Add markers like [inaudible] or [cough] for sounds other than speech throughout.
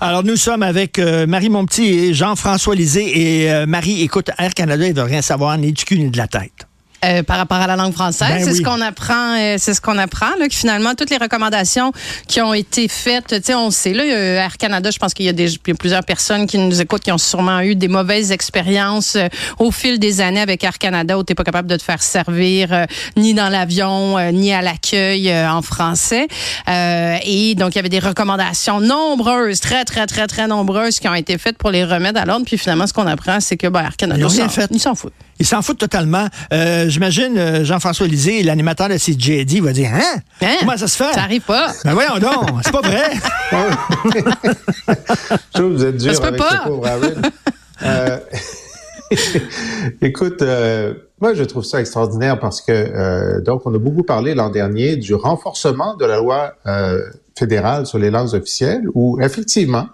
Alors, nous sommes avec euh, Marie Monpetit et Jean-François Lisée. Et euh, Marie, écoute, Air Canada, il ne veut rien savoir ni du cul ni de la tête. Euh, par rapport à la langue française. Ben c'est oui. ce qu'on apprend, euh, c'est ce qu'on apprend là, que finalement toutes les recommandations qui ont été faites, tu sais, on sait là, euh, Air Canada, je pense qu'il y a des y a plusieurs personnes qui nous écoutent qui ont sûrement eu des mauvaises expériences euh, au fil des années avec Air Canada où t'es pas capable de te faire servir euh, ni dans l'avion euh, ni à l'accueil euh, en français. Euh, et donc il y avait des recommandations nombreuses, très très très très nombreuses qui ont été faites pour les remettre à l'ordre. Puis finalement, ce qu'on apprend, c'est que ben, Air Canada, Ils s'en- fait. Ils s'en foutent. Il s'en fout totalement. Euh, J'imagine euh, Jean-François Lisée, l'animateur de CJD, va dire Hein? Hein? Comment ça se fait? Ça arrive pas. Ben voyons donc, c'est pas vrai. Je trouve que vous êtes dur Ça se peut avec pas. pauvre. Euh, [laughs] écoute, euh, moi je trouve ça extraordinaire parce que euh, donc on a beaucoup parlé l'an dernier du renforcement de la loi euh, fédérale sur les langues officielles, où effectivement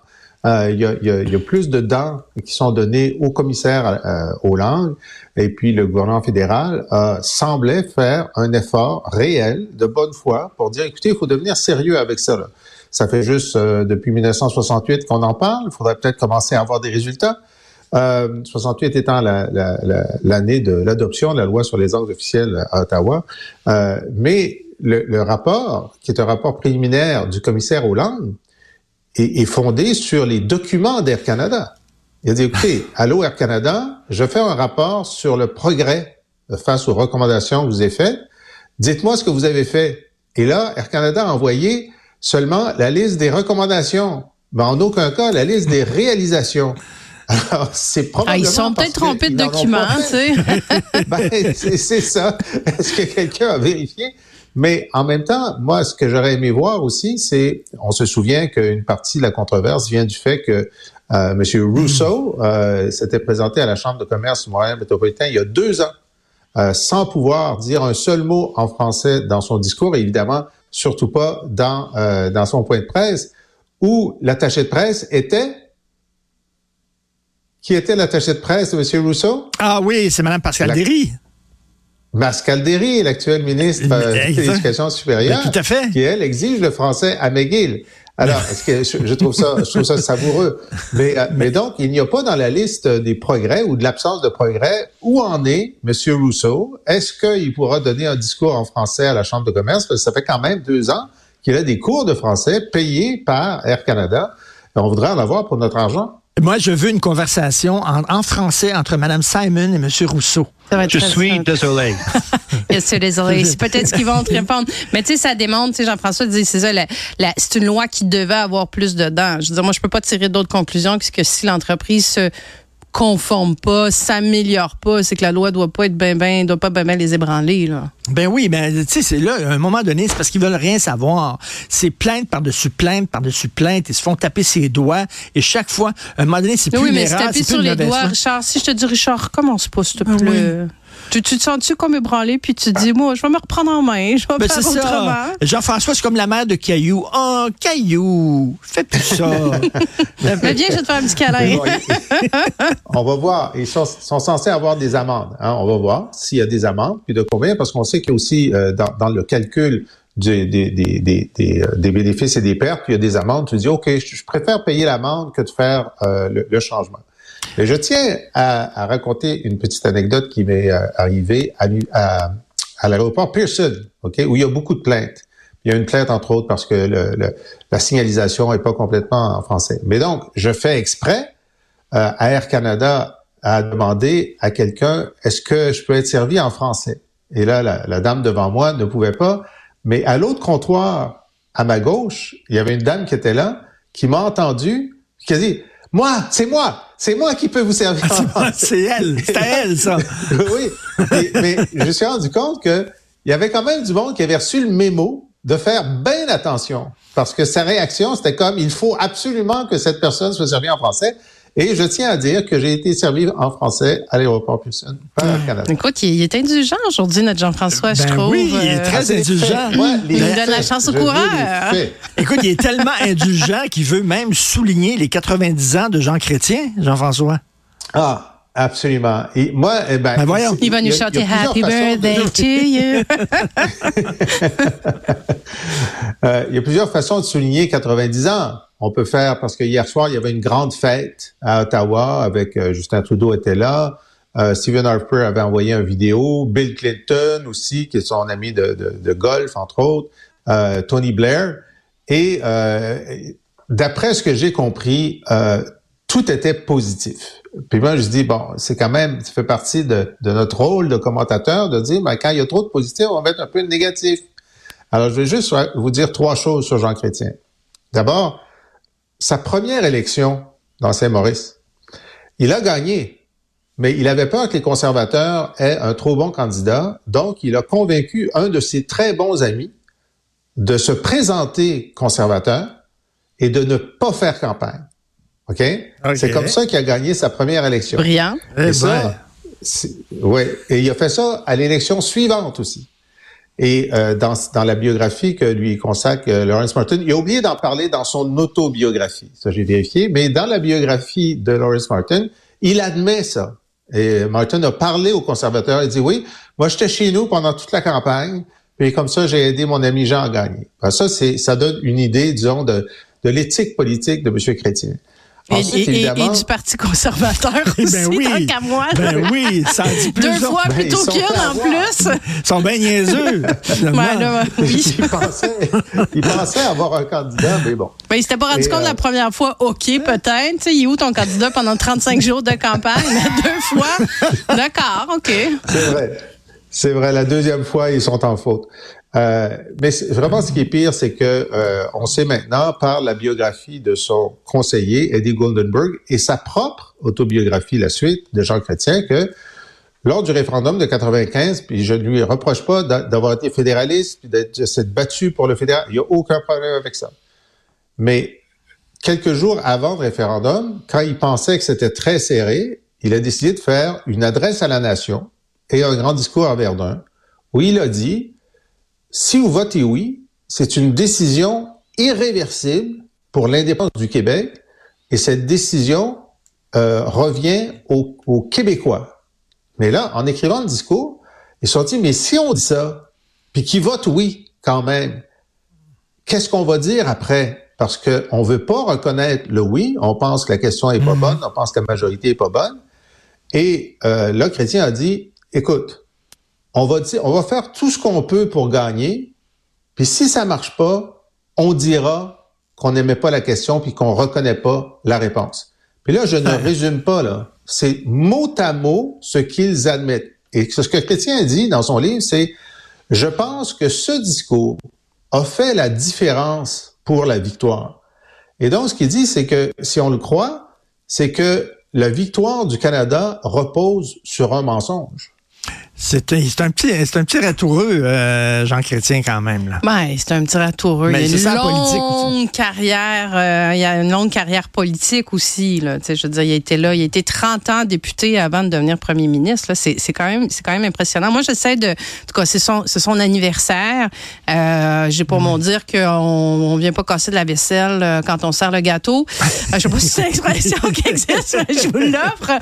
euh, il y, a, il y a- il y a plus de dents qui sont données au commissaire euh, aux langues, et puis le gouvernement fédéral euh, semblait faire un effort réel, de bonne foi, pour dire écoutez, il faut devenir sérieux avec ça. Là. Ça fait juste euh, depuis 1968 qu'on en parle. Il faudrait peut-être commencer à avoir des résultats. Euh, 68 étant la- la- la- l'année de l'adoption de la loi sur les langues officielles à Ottawa. Euh, mais le, le rapport, qui est un rapport préliminaire du commissaire langues, est, est fondé sur les documents d'Air Canada. Il a dit, écoutez, allô Air Canada, je fais un rapport sur le progrès face aux recommandations que vous ai faites. Dites-moi ce que vous avez fait. Et là, Air Canada a envoyé seulement la liste des recommandations, mais en aucun cas la liste des réalisations. [laughs] Alors, c'est Ah, probablement ils sont peut-être trompés de documents, tu sais. [laughs] Ben, c'est c'est ça. Est-ce que quelqu'un a vérifié? Mais en même temps, moi, ce que j'aurais aimé voir aussi, c'est, on se souvient qu'une partie de la controverse vient du fait que euh, M. Rousseau euh, s'était présenté à la Chambre de commerce du Montréal métropolitain il y a deux ans, euh, sans pouvoir dire un seul mot en français dans son discours, et évidemment, surtout pas dans, euh, dans son point de presse, où l'attaché de presse était... Qui était l'attaché de presse de M. Rousseau? Ah oui, c'est Mme Pascal La- Derry. Pascal Derry, l'actuel ministre euh, de l'Éducation supérieure, Ben, tout à fait. qui, elle, exige le français à McGill. Alors, est-ce que je, trouve ça, je trouve ça savoureux. Mais, euh, mais donc, il n'y a pas dans la liste des progrès ou de l'absence de progrès où en est M. Rousseau? Est-ce qu'il pourra donner un discours en français à la Chambre de commerce? Parce que ça fait quand même deux ans qu'il a des cours de français payés par Air Canada. Et on voudrait en avoir pour notre argent. Moi, je veux une conversation en, en français entre Mme Simon et M. Rousseau. Ça va être Je suis simple. désolé. [laughs] Yes, c'est désolé. C'est peut-être ce qu'ils vont te répondre. Mais tu sais, ça démontre, tu sais, Jean-François dit, c'est ça, la- la- c'est une loi qui devait avoir plus de dents. Je veux dire, moi, je peux pas tirer d'autres conclusions que, que si l'entreprise se conforme pas, s'améliore pas, c'est que la loi doit pas être ben ben, doit pas ben ben les ébranler, là. Ben oui, mais tu sais, c'est là, à un moment donné, c'est parce qu'ils veulent rien savoir. C'est plainte par-dessus plainte par-dessus plainte. Ils se font taper ses doigts. Et chaque fois, à un moment donné, c'est plus oui, une mais erreur, c'est plus sur une les doigts. Richard, si je te dis, Richard, commence pas, s'il te Ah plaît. Tu, tu te sens-tu comme ébranlé, puis tu te dis, moi, je vais me reprendre en main, je vais Ben faire autrement. Jean-François, c'est comme la mère de Caillou. Oh, Caillou, fais plus ça. [laughs] Mais viens, je vais te faire un petit câlin. on va voir. Ils sont, sont censés avoir des amendes. hein. On va voir s'il y a des amendes, puis de combien, parce qu'on sait qu'il y a aussi euh, dans, dans le calcul du- des, des, des, des, euh, des bénéfices et des pertes, il y a des amendes. Tu dis, OK, je, je préfère payer l'amende que de faire euh, le, le changement. Je tiens à, à raconter une petite anecdote qui m'est euh, arrivée à, à, à l'aéroport Pearson, OK, où il y a beaucoup de plaintes. Il y a une plainte, entre autres, parce que le, le- la signalisation est pas complètement en français. Mais donc, je fais exprès euh, à Air Canada à demander à quelqu'un est-ce que je peux être servi en français? Et là, la, la dame devant moi ne pouvait pas. Mais à l'autre comptoir, à ma gauche, il y avait une dame qui était là, qui m'a entendu, qui a dit moi, c'est moi, c'est moi qui peux vous servir. français. c'est elle, c'est à elle, ça. [laughs] oui, mais, mais je me suis rendu compte que il y avait quand même du monde qui avait reçu le mémo de faire bien attention parce que sa réaction c'était comme il faut absolument que cette personne soit servie en français Et je tiens à dire que j'ai été servi en français à l'aéroport Pearson par Air Canada. Écoute, il est indulgent aujourd'hui, notre Jean-François, je Ben trouve. oui, il est très C'est indulgent. Ouais, Il donne faits. la chance au coureur. Écoute, il est tellement indulgent qu'il veut même souligner les 90 ans de Jean Chrétien, Jean-François. Ah, absolument. Et moi, eh ben, Ben voyons. Il va nous chanter Happy de- Birthday to you. [laughs] Euh, il y a plusieurs façons de souligner 90 ans. On peut faire, parce que hier soir, il y avait une grande fête à Ottawa avec euh, Justin Trudeau était là. Euh, Stephen Harper avait envoyé une vidéo. Bill Clinton aussi, qui est son ami de, golf, entre autres. Euh, Tony Blair. Et d'après ce que j'ai compris, tout était positif. Puis moi, je dis, bon, c'est quand même, ça fait partie de, de notre rôle de commentateur de dire, ben, quand il y a trop de positif, on va mettre un peu de négatif. Alors, je vais juste vous dire trois choses sur Jean Chrétien. D'abord, sa première élection dans Saint-Maurice, il a gagné, mais il avait peur que les conservateurs aient un trop bon candidat, donc il a convaincu un de ses très bons amis de se présenter conservateur et de ne pas faire campagne. OK? C'est comme ça qu'il a gagné sa première élection. Brillant. Eh Et ça, ben. Et il a fait ça à l'élection suivante aussi. Et euh, dans, dans la biographie que lui consacre euh, Lawrence Martin, il a oublié d'en parler dans son autobiographie. Ça, j'ai vérifié. Mais dans la biographie de Lawrence Martin, il admet ça. Et Martin a parlé aux conservateurs. Il dit, oui, moi, j'étais chez nous pendant toute la campagne. Puis comme ça, j'ai aidé mon ami Jean à gagner. Ben, ça, ça donne une idée, disons, de, de l'éthique politique de M. Chrétien. Et, Ensuite, et- et- évidemment, et du Parti conservateur [laughs] aussi, Ben oui. tant qu'à moi. Ben oui, ça dit plus Deux fois Ben, plutôt ils qu'une en plus. Ils sont bien niaiseux. Ben là, oui. il pensait, il pensait avoir un candidat, mais bon. Ben, il s'était pas rendu Et, compte euh, la première fois, OK, peut-être. Tu sais, il est où ton candidat pendant 35 jours de campagne? Mais [laughs] deux fois, d'accord, OK. C'est vrai. C'est vrai. La deuxième fois, ils sont en faute. Euh, mais vraiment, ce qui est pire, c'est que euh, on sait maintenant par la biographie de son conseiller Eddie Goldenberg et sa propre autobiographie, la suite de Jean Chrétien, que lors du référendum de 95, puis je ne lui reproche pas d'a- d'avoir été fédéraliste, puis d'être battu pour le fédéral. Il n'y a aucun problème avec ça. Mais quelques jours avant le référendum, quand il pensait que c'était très serré, il a décidé de faire une adresse à la nation et un grand discours à Verdun où il a dit si vous votez oui, c'est une décision irréversible pour l'indépendance du Québec et cette décision euh, revient aux, aux Québécois. Mais là, en écrivant le discours, ils se sont dit mais si on dit ça, puis qu'ils votent oui quand même, qu'est-ce qu'on va dire après? Parce qu'on ne veut pas reconnaître le oui, on pense que la question est pas bonne, on pense que la majorité est pas bonne. Et euh, là, Chrétien a dit, écoute, on va dire, on va faire tout ce qu'on peut pour gagner, puis si ça marche pas, on dira qu'on n'aimait pas la question puis qu'on reconnaît pas la réponse. Puis là, je ne résume pas là, c'est mot à mot ce qu'ils admettent. Et ce que Chrétien dit dans son livre, c'est je pense que ce discours a fait la différence pour la victoire. Et donc, ce qu'il dit, c'est que si on le croit, c'est que la victoire du Canada repose sur un mensonge. C'est un, un petit, c'est un petit ratoureux, euh, Jean Chrétien, quand même. Là. Ben, c'est un petit ratoureux. Mais il y a une politique longue carrière, euh, il y a une longue carrière politique aussi. Là. Je veux dire, il a été là, il a été 30 ans député avant de devenir premier ministre. C'est, quand même, c'est quand même impressionnant. Moi, j'essaie de, en tout cas, c'est son, c'est son anniversaire. Euh, j'ai pas mon dire qu'on on vient pas casser de la vaisselle quand on sert le gâteau. Je sais pas si c'est une expression qui existe, mais je vous l'offre.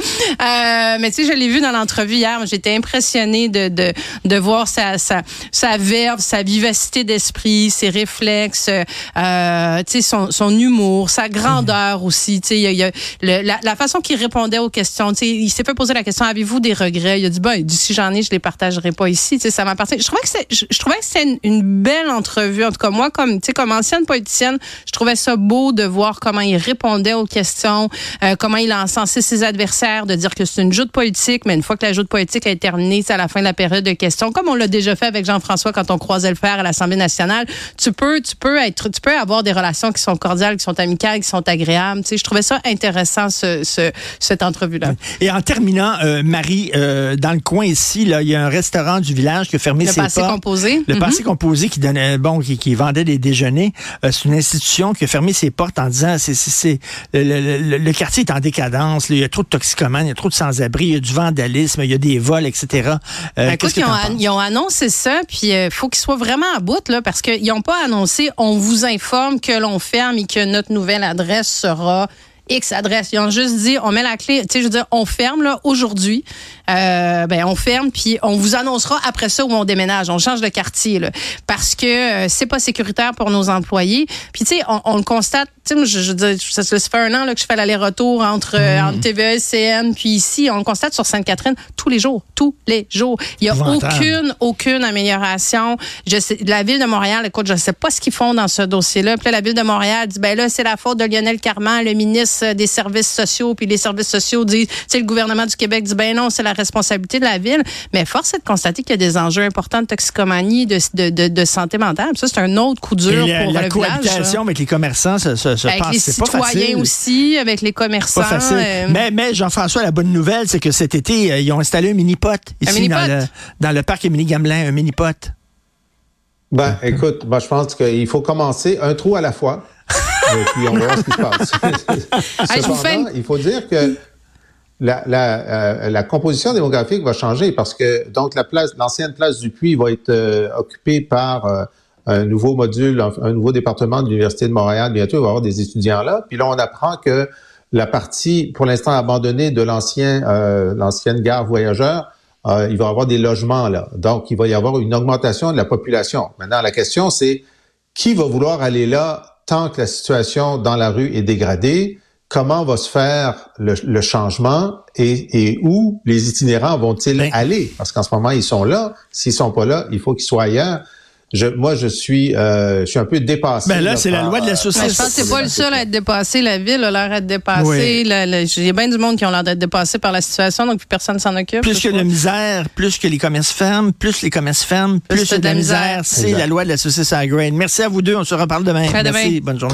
Mais tu sais, je l'ai vu dans l'entrevue hier. J'étais impressionnée de, de, de voir sa, sa, sa verve, sa vivacité d'esprit, ses réflexes, euh, son, son humour, sa grandeur aussi. Sais, il y a, y a le- la, la façon qu'il répondait aux questions. Il s'est fait poser la question avez-vous des regrets? Il a dit ben, si j'en ai, je les partagerai pas ici. Ça m'appartient. Je trouvais que c'est, je, je trouvais que c'était une, une belle entrevue. En tout cas, moi, comme comme ancienne politicienne, je trouvais ça beau de voir comment il répondait aux questions, euh, comment il a encensé ses adversaires, de dire que c'est une joute politique, mais une fois que la joute politique est terminée, à la fin de la période de questions, comme on l'a déjà fait avec Jean-François quand on croisait le fer à l'Assemblée nationale. Tu peux, tu peux être, tu peux avoir des relations qui sont cordiales, qui sont amicales, qui sont agréables. Tu sais, je trouvais ça intéressant ce, ce cette entrevue-là. Et en terminant, euh, Marie, euh, dans le coin ici, là, il y a un restaurant du village qui a fermé le ses passé portes. composé. Le Mhm. passé composé qui donnait, bon, qui, qui vendait des déjeuners. Euh, c'est une institution qui a fermé ses portes en disant, c'est, c'est, c'est- le, le- le- le quartier est en décadence. là, il y a trop de toxicomanes, il y a trop de sans-abri, il y a du vandalisme, il y a des vols, etc. Euh, Ben, écoute, ils ont, t'en an- penses? ils ont annoncé ça, puis il faut qu'ils soient vraiment à bout, là, parce qu'ils n'ont pas annoncé on vous informe que l'on ferme et que notre nouvelle adresse sera X adresse. Ils ont juste dit on met la clé, tu sais, je veux dire, on ferme là aujourd'hui. Euh, ben, on ferme, puis on vous annoncera après ça où on déménage. On change de quartier, là, parce que euh, c'est pas sécuritaire pour nos employés. Puis, tu sais, on, on le constate. Tu sais, je, je, ça, fait un an là, que je fais l'aller-retour entre, euh, entre TVA, CN, puis ici, on le constate sur Sainte-Catherine tous les jours, tous les jours. Il y a aucune, aucune amélioration. Je sais, la ville de Montréal, écoute, je sais pas ce qu'ils font dans ce dossier-là. Puis là, la ville de Montréal dit, ben là, c'est la faute de Lionel Carman, le ministre des services sociaux. Puis les services sociaux disent, tu sais, le gouvernement du Québec dit, ben non, c'est la responsabilité de la ville. Mais force est de constater qu'il y a des enjeux importants de toxicomanie, de, de, de, de santé mentale. Puis ça, c'est un autre coup dur Et pour la le village. cohabitation avec les commerçants se Avec passe. les C'est pas citoyens facile. aussi, avec les commerçants. Pas facile. euh, Mais, mais Jean-François, la bonne nouvelle, c'est que cet été, euh, ils ont installé un mini-pot ici? Dans, le, dans le parc Émilie Gamelin, un mini-pot. Ben, écoute, ben, je pense qu'il faut commencer un trou à la fois. [laughs] et puis on va voir ce qui se passe. Allez, je vous fais une- Cependant, il faut dire que la, la, euh, la composition démographique va changer parce que donc la place, l'ancienne place du Puy va être euh, occupée par euh, un nouveau module, un, nouveau département de l'Université de Montréal. Bientôt, il va y avoir des étudiants là. Puis là, on apprend que la partie, pour l'instant abandonnée de l'ancien, euh, l'ancienne gare voyageurs, euh, il va y avoir des logements là. Donc, il va y avoir une augmentation de la population. Maintenant, la question, c'est qui va vouloir aller là tant que la situation dans la rue est dégradée? Comment va se faire le, le changement et, et où les itinérants vont-ils Ben- aller? Parce qu'en ce moment, ils sont là. S'ils sont pas là, il faut qu'ils soient ailleurs. Je, moi, je suis, euh, je suis un peu dépassé. Ben là, c'est la loi de la euh, saucisse. Mais je pense que c'est pas le seul à être dépassé. La ville a l'air d'être dépassée. Oui. La- la- Il y a bien du monde qui ont l'air d'être dépassé par la situation, donc plus personne s'en occupe. Plus que pas. misère, plus que les commerces ferment, plus les commerces ferment, plus, Plus que de la misère. C'est la loi de la saucisse à grain. Merci à vous deux. On se reparle demain. À demain. Merci. Bonne journée.